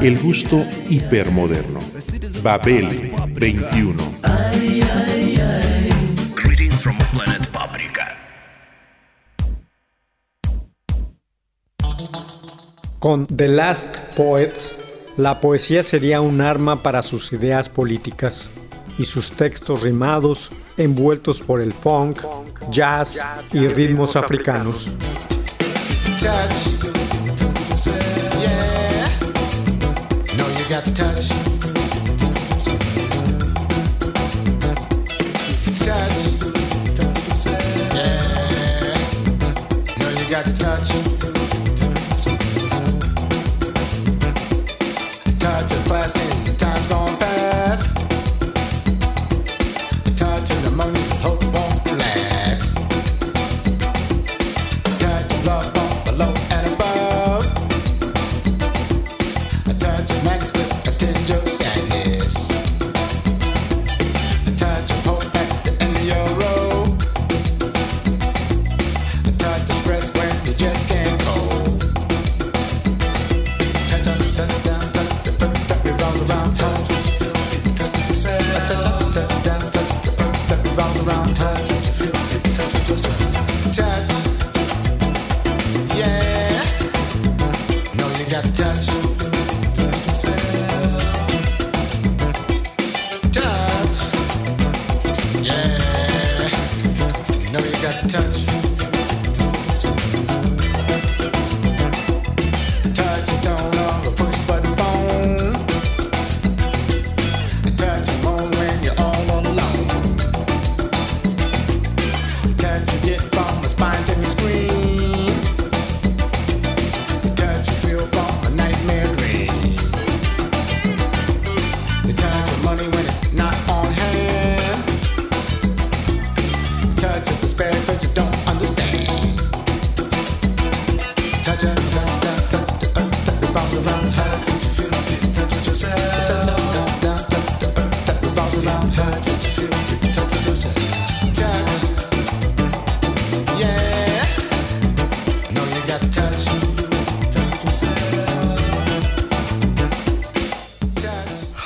El gusto hipermoderno. Babel 21. Greetings from planet Paprika. Con The Last Poets, la poesía sería un arma para sus ideas políticas y sus textos rimados envueltos por el funk, jazz y ritmos africanos. Touch.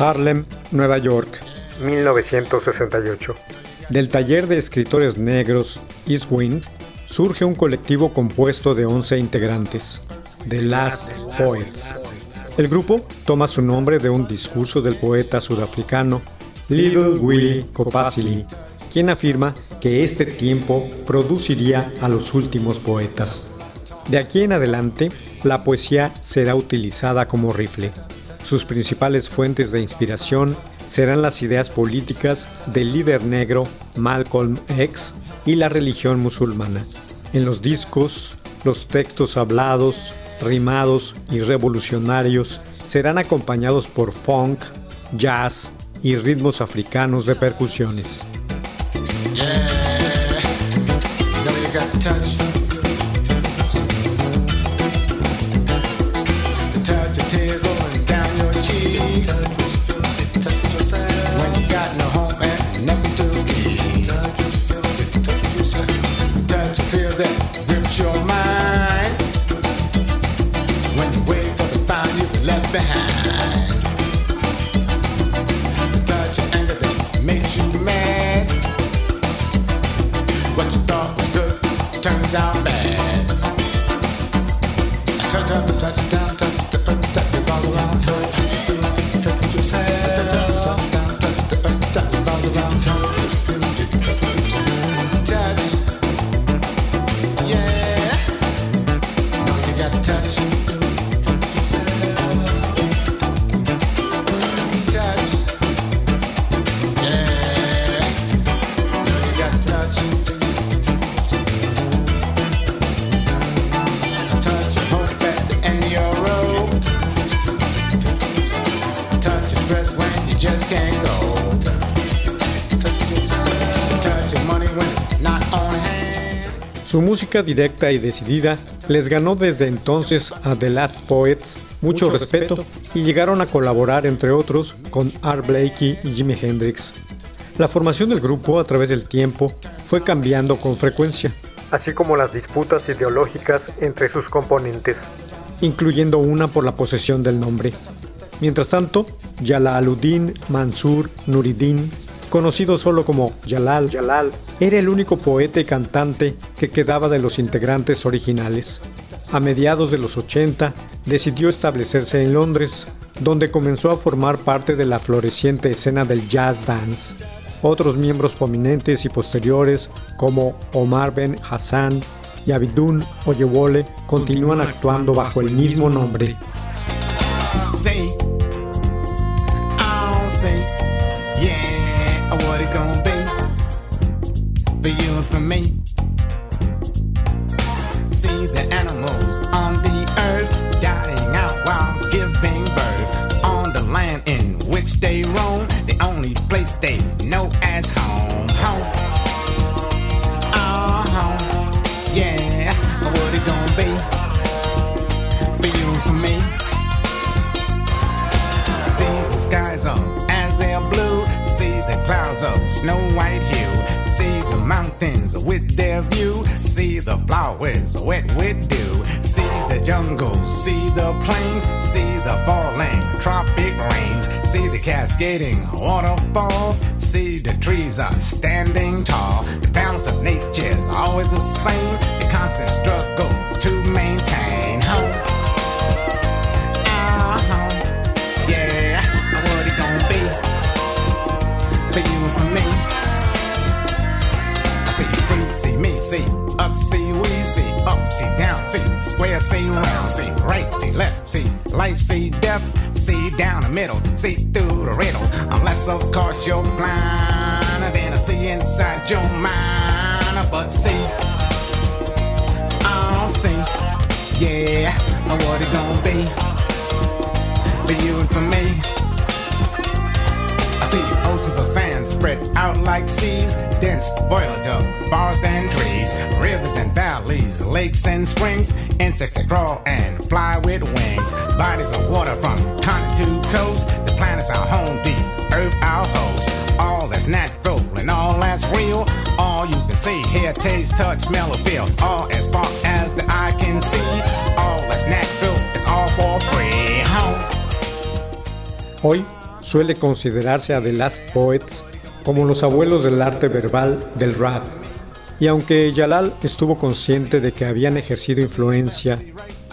Harlem, Nueva York, 1968. Del taller de escritores negros East Wind surge un colectivo compuesto de 11 integrantes, The Last Poets. El grupo toma su nombre de un discurso del poeta sudafricano Little Willie Kopasili, quien afirma que este tiempo produciría a los últimos poetas. De aquí en adelante, la poesía será utilizada como rifle. Sus principales fuentes de inspiración serán las ideas políticas del líder negro Malcolm X y la religión musulmana. En los discos, los textos hablados, rimados y revolucionarios serán acompañados por funk, jazz y ritmos africanos de percusiones. Música directa y decidida les ganó desde entonces a The Last Poets mucho, respeto, y llegaron a colaborar entre otros con Art Blakey y Jimi Hendrix. La formación del grupo a través del tiempo fue cambiando con frecuencia, así como las disputas ideológicas entre sus componentes, incluyendo una por la posesión del nombre. Mientras tanto, Jalaluddin Mansur Nuruddin conocido solo como Jalal, Jalal, era el único poeta y cantante que quedaba de los integrantes originales. A mediados de los 80 decidió establecerse en Londres, donde comenzó a formar parte de la floreciente escena del jazz dance. Otros miembros prominentes y posteriores, como Omar Ben Hassan y Abidun Oyewole, continúan actuando bajo el mismo nombre. For you and for me. See the animals on the earth dying out while giving birth on the land in which they roam, the only place they know as home. Home. Oh, home. Yeah, what it gonna be for you and for me? See the skies up snow white hue See the mountains with their view. See the flowers wet with dew. See the jungles, see the plains. See the falling tropic rains. See the cascading waterfalls. See the trees are standing tall. The balance of nature's always the same. The constant struggle to maintain see us, see we, see up, see down, see square, see round, see right, see left, see life, see death, see down the middle, see through the riddle. Unless of course you're blind, then I see inside your mind, but see, I'll see, yeah, what it gonna be for you and for me. See oceans of sand spread out like seas, dense foliage of forests and trees, rivers and valleys, lakes and springs, insects that crawl and fly with wings, bodies of water from continent to coast. The planet's our home, deep earth our host. All that's natural and all that's real. All you can see, hear, taste, touch, smell, or feel. All as far as the eye can see. All that's natural, it's all for free. Home. Hoy suele considerarse a The Last Poets como los abuelos del arte verbal del rap. Y aunque Yalal estuvo consciente de que habían ejercido influencia,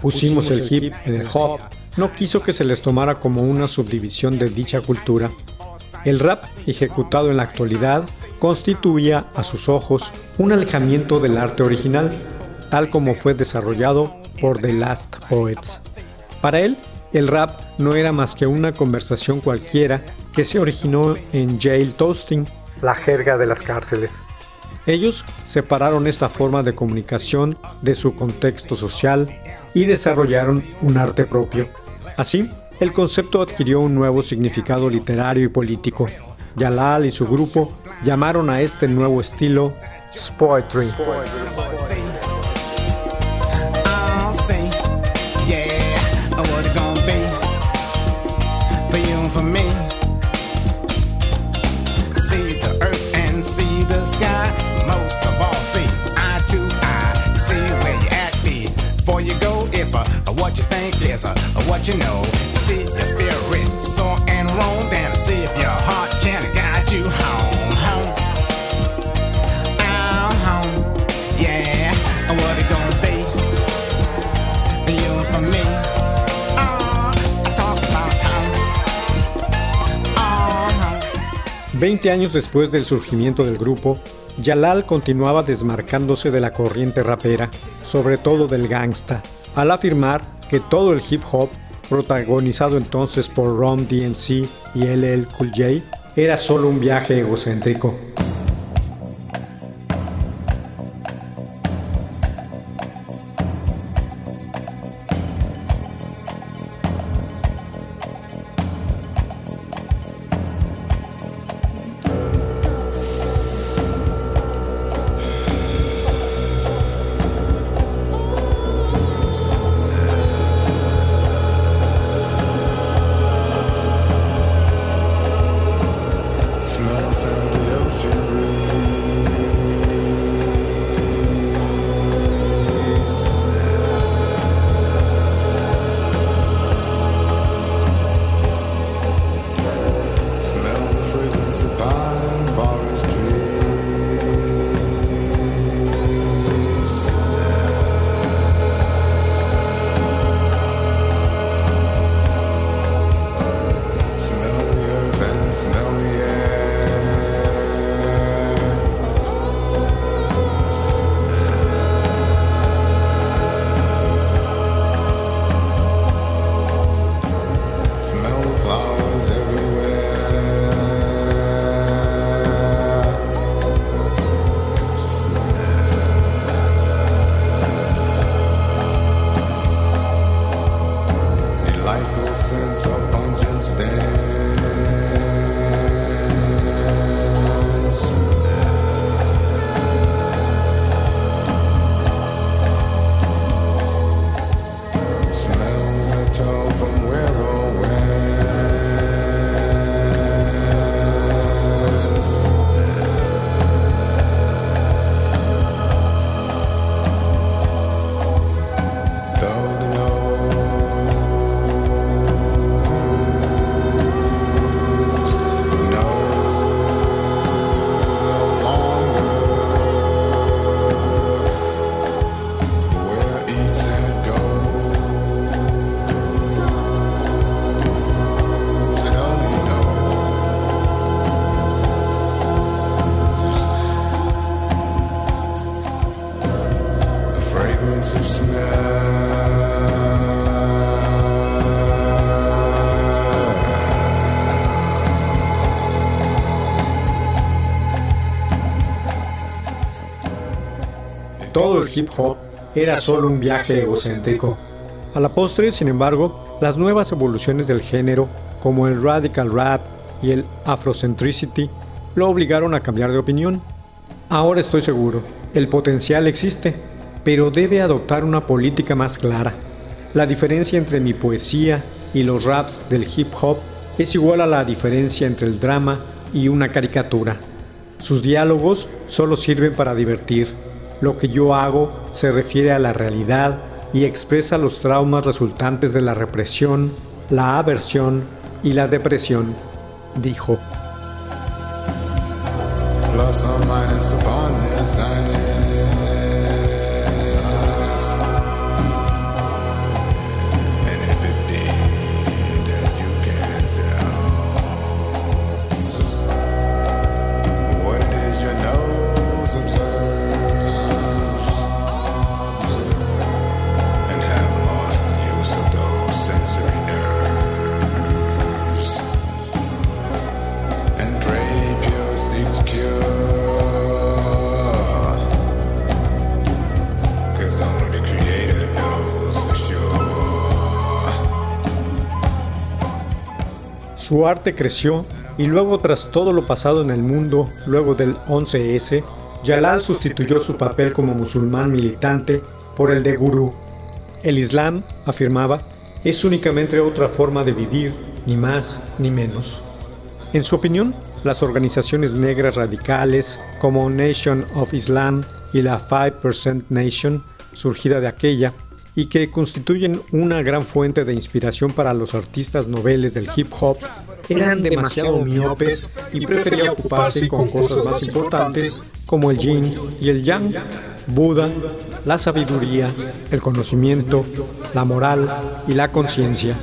pusimos el hip en el hop, no quiso que se les tomara como una subdivisión de dicha cultura. El rap, ejecutado en la actualidad, constituía a sus ojos un alejamiento del arte original, tal como fue desarrollado por The Last Poets. Para él, el rap no era más que una conversación cualquiera que se originó en jail toasting, la jerga de las cárceles. Ellos separaron esta forma de comunicación de su contexto social y desarrollaron un arte propio. Así, el concepto adquirió un nuevo significado literario y político. Yalal y su grupo llamaron a este nuevo estilo Spoetry. What you think is what you know. See your spirit soar and roam down. See if your heart can guide you home, home. Yeah, what it gonna be you for me? Oh, I talk about home, home. 20 años después del surgimiento del grupo, Yalal continuaba desmarcándose de la corriente rapera, sobre todo del gangsta, al afirmar que todo el hip hop, protagonizado entonces por Rom DMC y LL Cool J, era solo un viaje egocéntrico. Todo el hip hop era solo un viaje egocéntrico. A la postre, sin embargo, las nuevas evoluciones del género, como el radical rap y el afrocentricity, lo obligaron a cambiar de opinión. Ahora estoy seguro, el potencial existe, pero debe adoptar una política más clara. La diferencia entre mi poesía y los raps del hip hop es igual a la diferencia entre el drama y una caricatura. Sus diálogos solo sirven para divertir. Lo que yo hago se refiere a la realidad y expresa los traumas resultantes de la represión, la aversión y la depresión, dijo. This Su arte creció y luego tras todo lo pasado en el mundo, luego del 11S, Jalal sustituyó su papel como musulmán militante por el de gurú. El Islam, afirmaba, es únicamente otra forma de vivir, ni más ni menos. En su opinión, las organizaciones negras radicales como Nation of Islam y la 5% Nation, surgida de aquella, y que constituyen una gran fuente de inspiración para los artistas noveles del hip hop, eran demasiado miopes y preferían ocuparse con cosas más importantes como el yin y el yang, Buda, la sabiduría, el conocimiento, la moral y la conciencia.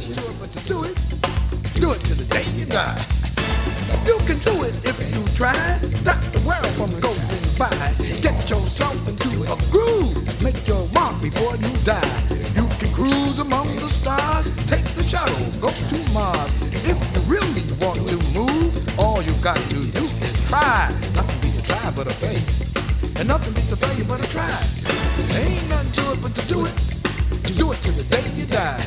Make your mark before you die. You can cruise among the stars. Take the shuttle, go to Mars. If you really want to move, all you've got to do is try. Nothing beats a try but a fail. And nothing beats a failure but a try. Ain't nothing to it but to do it. Do it till the day you die.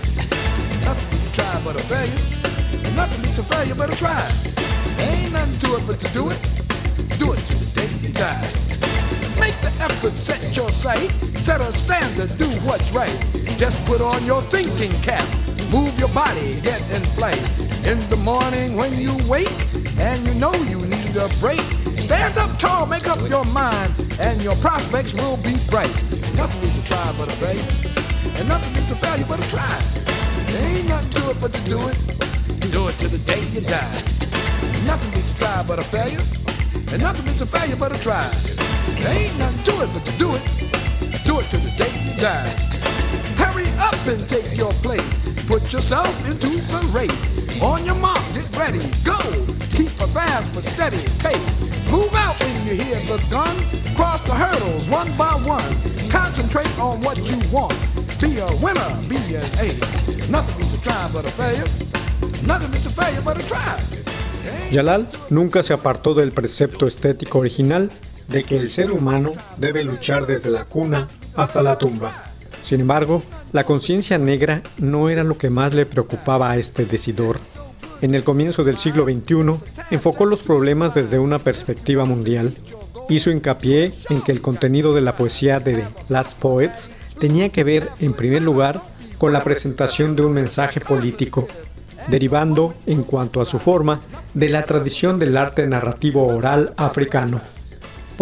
Nothing beats a try but a failure. And nothing beats a failure but a try. Ain't nothing to it but to do it. Do it till the day you die. Make the effort, set your sight, set a standard, do what's right. Just put on your thinking cap, move your body, get in flight. In the morning when you wake, and you know you need a break, stand up tall, make up your mind, and your prospects will be bright. Nothing is a try but a failure, and nothing is a failure but a try. There ain't nothing to it but to do it, do it till the day you die. Nothing beats a try but a failure, and nothing beats a failure but a try. There ain't nothing to it but to do it, do it the day you die. Hurry up and take your place. Put yourself into the race. On your mark, get ready, go. Keep a fast but steady pace. Move out when you hear the gun. Cross the hurdles one by one. Concentrate on what you want. Be a winner, be an ace. Nothing beats a try but a failure. Nothing beats a failure but a try. Yalal nunca se apartó del precepto estético original de que el ser humano debe luchar desde la cuna hasta la tumba. Sin embargo, la conciencia negra no era lo que más le preocupaba a este decidor. En el comienzo del siglo XXI, enfocó los problemas desde una perspectiva mundial. Hizo hincapié en que el contenido de la poesía de Last Poets tenía que ver, en primer lugar, con la presentación de un mensaje político, derivando, en cuanto a su forma, de la tradición del arte narrativo oral africano.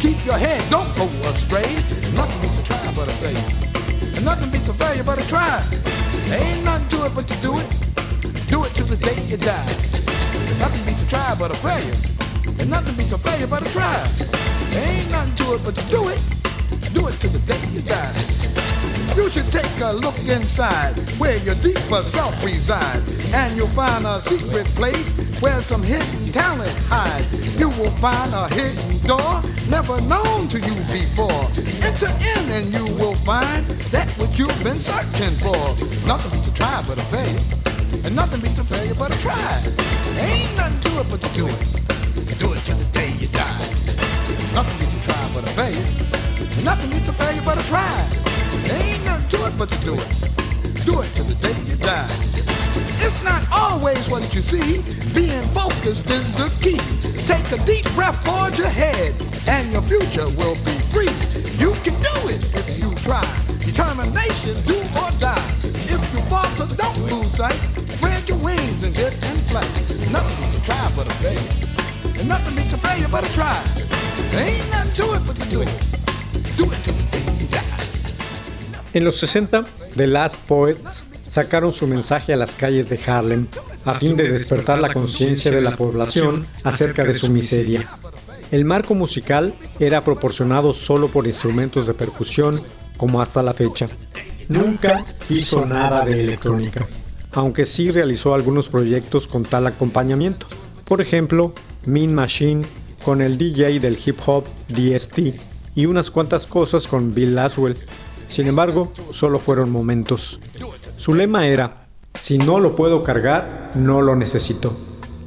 Keep your head, don't go astray. Nothing beats a try but a failure. And nothing beats a failure but a try. Ain't nothing to it but to do it. Do it till the day you die. Nothing beats a try but a failure. And nothing beats a failure but a try. Ain't nothing to it but to do it. Do it till the day you die. You should take a look inside where your deeper self resides, and you'll find a secret place where some hidden talent hides. You will find a hidden door never known to you before. Enter in and you will find that what you've been searching for. Nothing beats a try but a failure, and nothing beats a failure but a try. Ain't nothing to it but to do it. Do it till the day you die. Nothing beats a try but a failure. Nothing beats a failure but a try. Ain't nothing to it but to do it. Do it till the day you die. It's not always what you see. Being focused is the key. Take a deep breath, forge ahead, and your future will be free. You can do it if you try. Determination, do or die. If you falter, don't lose sight. Spread your wings and get in flight. Nothing beats a try but a failure. And nothing beats a failure but a try. Ain't nothing to it but to do it. Do it till the day you die. En los 60, The Last Poets sacaron su mensaje a las calles de Harlem a fin de despertar la conciencia de la población acerca de su miseria. El marco musical era proporcionado solo por instrumentos de percusión como hasta la fecha. Nunca hizo nada de electrónica, aunque sí realizó algunos proyectos con tal acompañamiento. Por ejemplo, Mean Machine con el DJ del hip hop DST y unas cuantas cosas con Bill Laswell. Sin embargo, solo fueron momentos. Su lema era, si no lo puedo cargar, no lo necesito.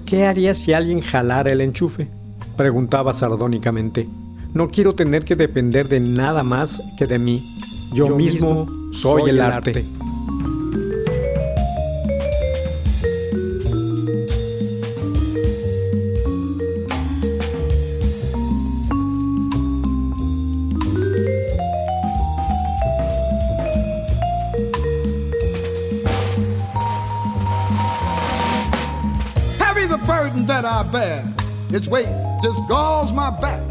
¿Qué haría si alguien jalara el enchufe? Preguntaba sardónicamente. No quiero tener que depender de nada más que de mí. Yo, mismo soy el arte. Its weight just galls my back.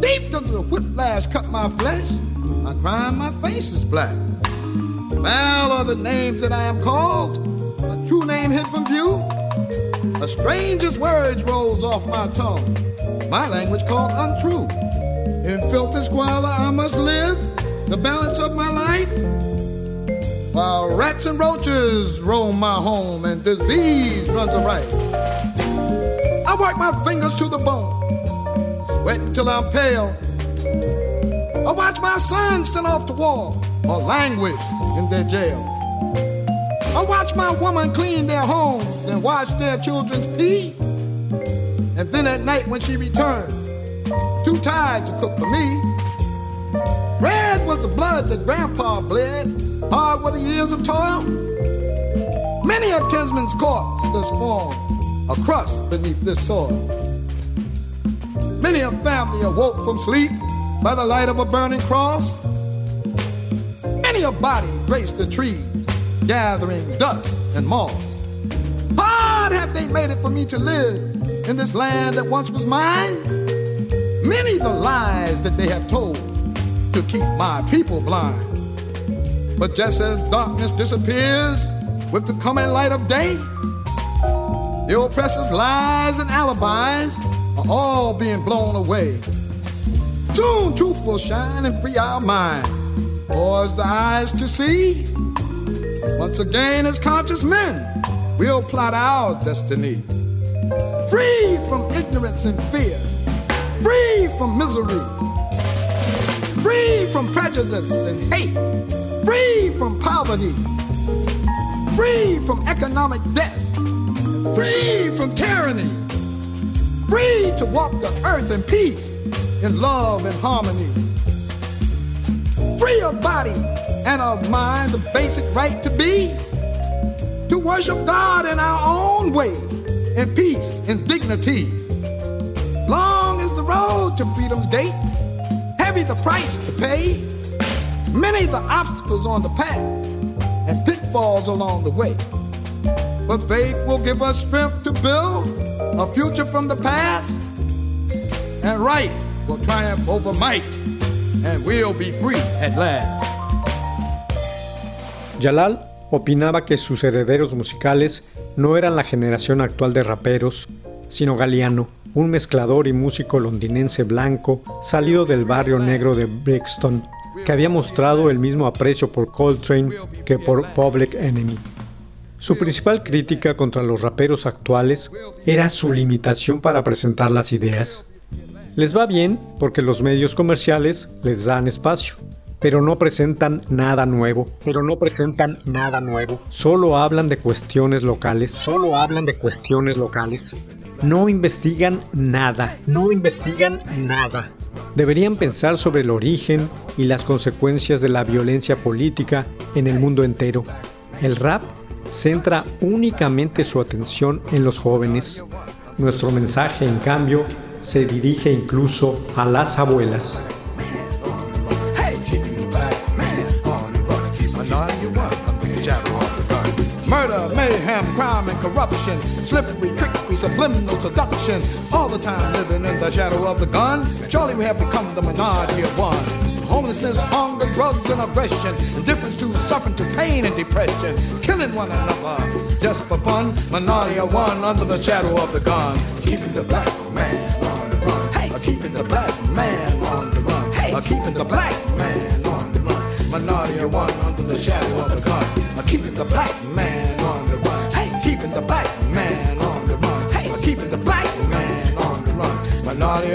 Deep does the whiplash cut my flesh, I crime my face is black. Foul are the names that I am called, a true name hid from view. A stranger's words rolls off my tongue, my language called untrue. In filthy squalor I must live, the balance of my life. While rats and roaches roam my home and disease runs rife. Work my fingers to the bone, sweat until I'm pale. I watch my sons sent off to war or languish in their jails. I watch my woman clean their homes and watch their children's pee. And then at night when she returns, too tired to cook for me, red was the blood that grandpa bled, hard were the years of toil. Many a kinsman's corpse does form a crust beneath this soil. Many a family awoke from sleep by the light of a burning cross. Many a body graced the trees, gathering dust and moss. Hard have they made it for me to live in this land that once was mine. Many the lies that they have told to keep my people blind. But just as darkness disappears with the coming light of day, the oppressor's lies and alibis are all being blown away. Soon truth will shine and free our minds. Poise the eyes to see. Once again, as conscious men, we'll plot our destiny. Free from ignorance and fear. Free from misery. Free from prejudice and hate. Free from poverty. Free from economic death. Free from tyranny. Free to walk the earth in peace, in love and harmony. Free of body and of mind, the basic right to be. To worship God in our own way, in peace and dignity. Long is the road to freedom's gate, heavy the price to pay, many the obstacles on the path, and pitfalls along the way. But faith will give us strength to build a future from the past, and right will triumph over might, and we'll be free at last. Jalal opinaba que sus herederos musicales no eran la generación actual de raperos, sino Galeano, un mezclador y músico londinense blanco salido del barrio negro de Brixton, que había mostrado el mismo aprecio por Coltrane que por Public Enemy. Su principal crítica contra los raperos actuales era su limitación para presentar las ideas. Les va bien porque los medios comerciales les dan espacio, pero no presentan nada nuevo. Pero no presentan nada nuevo. Solo hablan de cuestiones locales. Solo hablan de cuestiones locales. No investigan nada. No investigan nada. Deberían pensar sobre el origen y las consecuencias de la violencia política en el mundo entero. El rap centra únicamente su atención en los jóvenes. Nuestro mensaje, en cambio, se dirige incluso a las abuelas. Murder, mayhem, crime, and corruption. Slippery, trickery, subliminal seduction. All the time living in the shadow of the gun. Surely we have become the minority of one. Homelessness, hunger, drugs, and aggression. Indifference to suffering, to pain and depression. Killing one another just for fun. Minority of one under the shadow of the gun. Keeping the black man on the run. Hey, uh, keeping the black man on the run. Hey, uh, keeping the black man on the run. Minority of one under the shadow of the gun. Uh, keeping the black man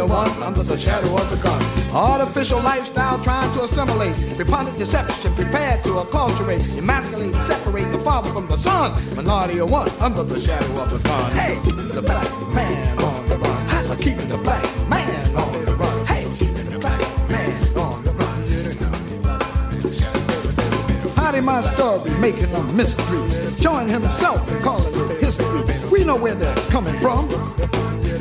run. One under the shadow of the gun. Artificial lifestyle trying to assimilate. Repugnant deception prepared to acculturate. Emasculate, separate the father from the son. Minority of one under the shadow of the gun. Hey, the black man on the run. Hey, keeping the black man on the run. Hey, the black man on the run. Hiding my story, making a mystery. Showing himself and calling it history. We know where they're coming from.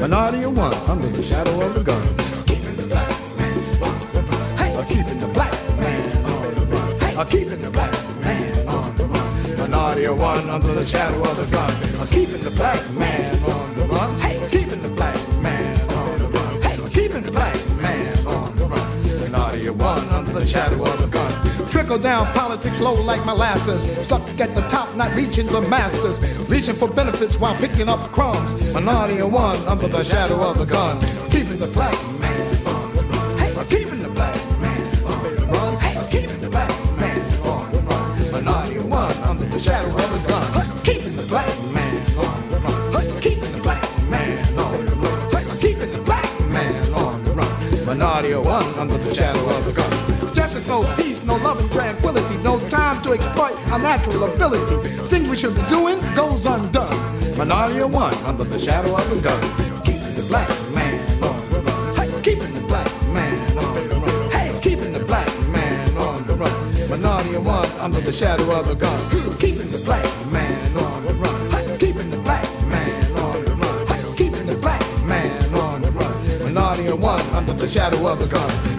Minority of one under the shadow of the gun. Keeping the black man on the run. Hey, keeping the black man on the run. Hey, keeping the black man on the run. Minority of one under the shadow of the gun. Keeping the black man on the run. Hey, keeping the black man on the run. Hey, keeping the black man on the run. Minority of one under the shadow of the gun. Trickle down politics low like molasses. Stuck at the top, not reaching the masses. Reaching for benefits while picking up crumbs. Minority of one under the shadow of the gun. Keeping the black man on the run. Hey, keeping the black man on the run. Hey, keeping the black man on the run. Minority one under the shadow of the gun. Keeping the black man on the run. Keeping the black man on the run. Keeping the black man on the run. Minority one under the shadow of the gun. Justice, no peace, no love and tranquility, no time to exploit our natural ability. Things we should be doing goes undone. Of one under the shadow of the gun. Keeping the black man on the run. Hey, keeping the black man on the run. Hey, keeping the black man on the run. Of one under the shadow of the gun. Keeping the black man on the run. Hey, keeping the black man on the run. Hey, keeping the black man on the run. Minority one under the shadow of the gun.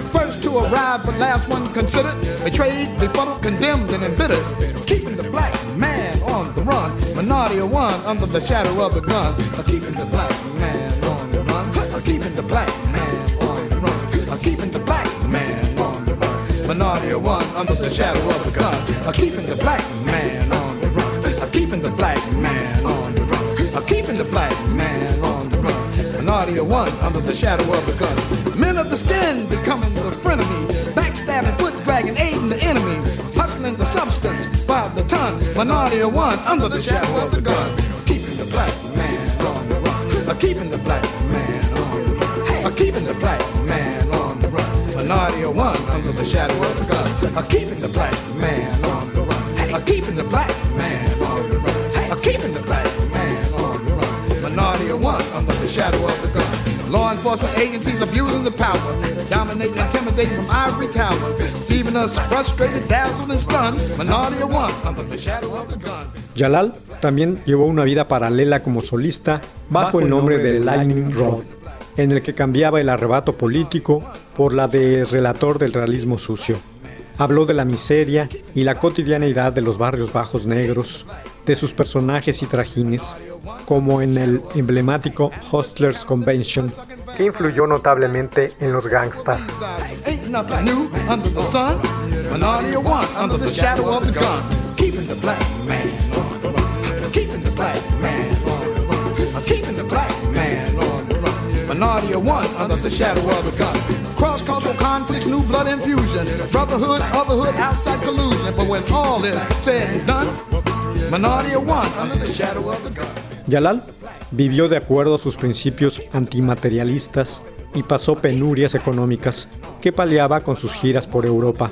To arrive, but last one considered. Betrayed, befuddled, condemned, and embittered. Keeping the black man on the run. Minority one under the shadow of the gun. Keeping the black man on the run. Keeping the black man on the run. Keeping the black man on the run. Minority one under the shadow of the gun. Keeping the black man Minority of one under the shadow of the gun. Men of the skin becoming the frenemy. Backstabbing, foot dragging, aiding the enemy. Hustling the substance by the ton. Minority of one under the shadow of the gun. Keeping the black man on the run. Uh, keeping the black man on the run. Uh, keeping the black man on the run. Minority of one under the shadow of the gun. Uh, keeping the black man on the run. Keeping the black enforcement agencies abusing the power, dominating, intimidating from ivory towers, leaving us frustrated, dazzled, and stunned. Minority of one under the shadow of the gun. Jalal también llevó una vida paralela como solista bajo el nombre de Lightning Rod, en el que cambiaba el arrebato político por la de relator del realismo sucio. Habló de la miseria y la cotidianeidad de los barrios bajos negros, de sus personajes y trajines, como en el emblemático Hustlers Convention, que influyó notablemente en los gangstas. minority of one under the shadow of a gun. Cross cultural conflicts, new blood infusion, brotherhood, otherhood, outside collusion. But when all is said and done, Yalal vivió de acuerdo a sus principios antimaterialistas y pasó penurias económicas que paliaba con sus giras por Europa,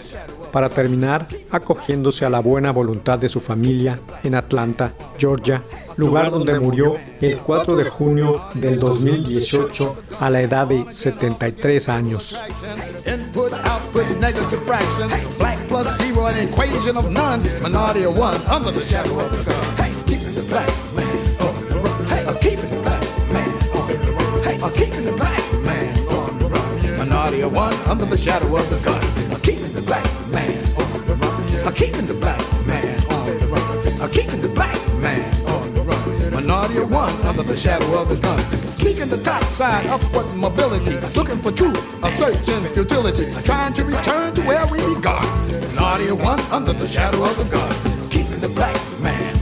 para terminar acogiéndose a la buena voluntad de su familia en Atlanta, Georgia, lugar donde murió el 4 de junio del 2018 a la edad de 73 años. Plus zero, an equation of none. Minority of one under the shadow of the gun. Hey, keeping the black man on the run. Hey, uh, keeping the black man on the run. Hey, uh, keeping the black man on the run. Minority of one under the shadow of the gun. Uh, keeping the black man on the run. Uh, keeping the black man on the run. Uh, keeping the black man on the run. Minority of one under the shadow of the gun. Seeking the top side, upward mobility. Looking for truth, a search in futility. Trying to return to where we begun. Minority of one under the shadow of the gun. Keeping the black man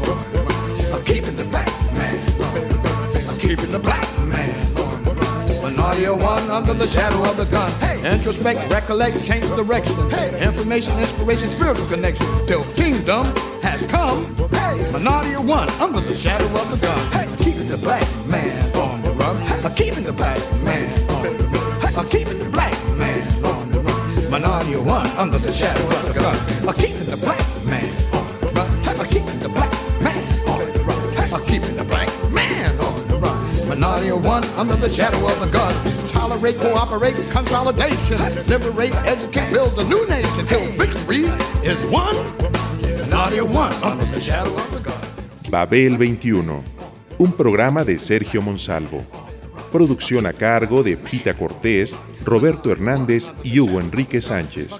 keeping the black man keeping the black man on the. Minority of one under the shadow of the gun. Hey. Introspect, recollect, change direction. Hey. Information, inspiration, spiritual connection. Till kingdom has come. Hey. Minority one under the shadow of the gun. Hey. Keeping the black man One under the shadow of the gun. Uh, keeping the black man on the run. Uh, keeping the black man on the run. Uh, keeping the black man on the run. Minority one under the shadow of the gun. Tolerate, cooperate, consolidation. Liberate, educate, build a new nation till victory is won. Minority one under the shadow of the gun. Babel 21, un programa de Sergio Monsalvo. Producción a cargo de Pita Cortés, Roberto Hernández y Hugo Enrique Sánchez.